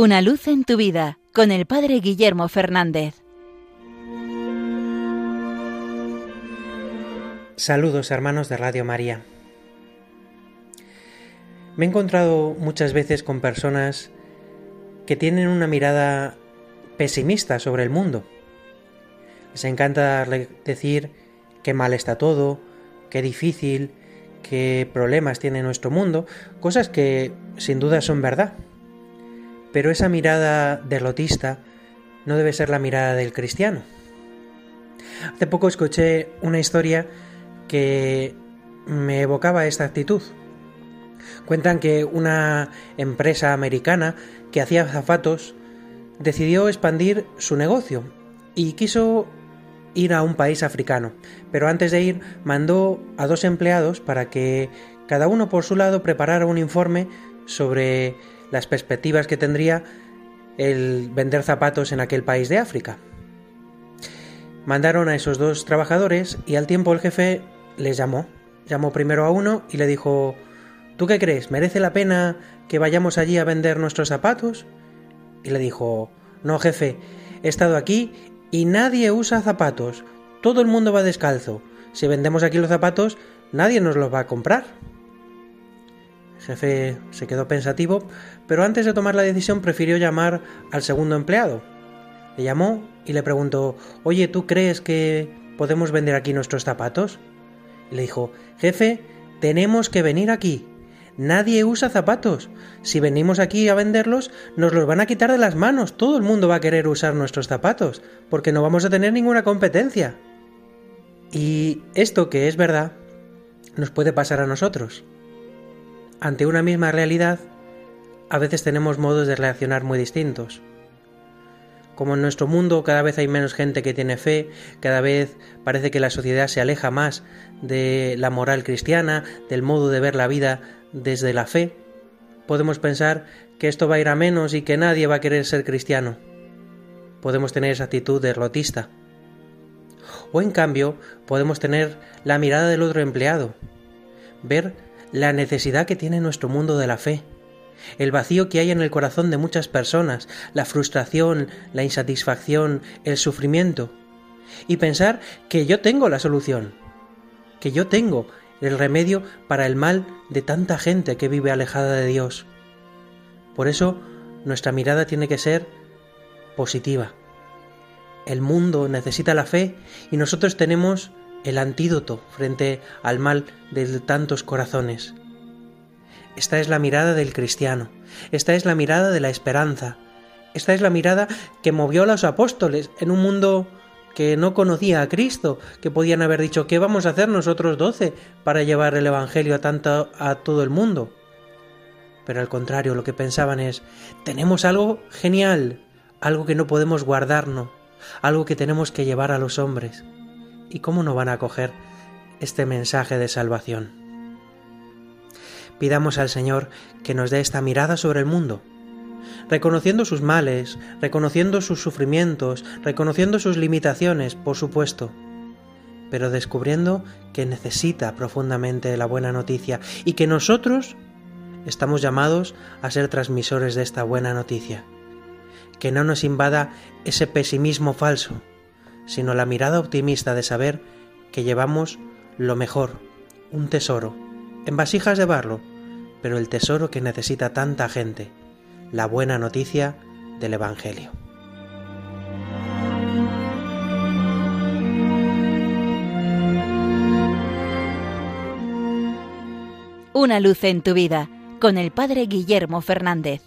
Una luz en tu vida con el Padre Guillermo Fernández. Saludos hermanos de Radio María. Me he encontrado muchas veces con personas que tienen una mirada pesimista sobre el mundo. Les encanta decir qué mal está todo, qué difícil, qué problemas tiene nuestro mundo, cosas que sin duda son verdad. Pero esa mirada derrotista no debe ser la mirada del cristiano. Hace poco escuché una historia que me evocaba esta actitud. Cuentan que una empresa americana que hacía zapatos decidió expandir su negocio y quiso ir a un país africano, pero antes de ir mandó a dos empleados para que cada uno por su lado preparara un informe sobre las perspectivas que tendría el vender zapatos en aquel país de África. Mandaron a esos dos trabajadores y al tiempo el jefe les llamó. Llamó primero a uno y le dijo ¿Tú qué crees? ¿Merece la pena que vayamos allí a vender nuestros zapatos? Y le dijo No, jefe, he estado aquí y nadie usa zapatos. Todo el mundo va descalzo. Si vendemos aquí los zapatos, nadie nos los va a comprar jefe se quedó pensativo, pero antes de tomar la decisión prefirió llamar al segundo empleado. Le llamó y le preguntó Oye, ¿tú crees que podemos vender aquí nuestros zapatos? le dijo Jefe, tenemos que venir aquí. Nadie usa zapatos. Si venimos aquí a venderlos, nos los van a quitar de las manos. Todo el mundo va a querer usar nuestros zapatos, porque no vamos a tener ninguna competencia. Y esto que es verdad, nos puede pasar a nosotros ante una misma realidad, a veces tenemos modos de reaccionar muy distintos. Como en nuestro mundo cada vez hay menos gente que tiene fe, cada vez parece que la sociedad se aleja más de la moral cristiana, del modo de ver la vida desde la fe, podemos pensar que esto va a ir a menos y que nadie va a querer ser cristiano. Podemos tener esa actitud derrotista. O en cambio, podemos tener la mirada del otro empleado, ver la necesidad que tiene nuestro mundo de la fe, el vacío que hay en el corazón de muchas personas, la frustración, la insatisfacción, el sufrimiento, y pensar que yo tengo la solución, que yo tengo el remedio para el mal de tanta gente que vive alejada de Dios. Por eso nuestra mirada tiene que ser positiva. El mundo necesita la fe y nosotros tenemos el antídoto frente al mal de tantos corazones. Esta es la mirada del cristiano, esta es la mirada de la esperanza, esta es la mirada que movió a los apóstoles en un mundo que no conocía a Cristo, que podían haber dicho ¿qué vamos a hacer nosotros doce para llevar el Evangelio a, tanto, a todo el mundo? Pero al contrario, lo que pensaban es tenemos algo genial, algo que no podemos guardarnos, algo que tenemos que llevar a los hombres. ¿Y cómo no van a acoger este mensaje de salvación? Pidamos al Señor que nos dé esta mirada sobre el mundo, reconociendo sus males, reconociendo sus sufrimientos, reconociendo sus limitaciones, por supuesto, pero descubriendo que necesita profundamente la buena noticia y que nosotros estamos llamados a ser transmisores de esta buena noticia. Que no nos invada ese pesimismo falso, sino la mirada optimista de saber que llevamos lo mejor, un tesoro, en vasijas de barro, pero el tesoro que necesita tanta gente, la buena noticia del Evangelio. Una luz en tu vida con el Padre Guillermo Fernández.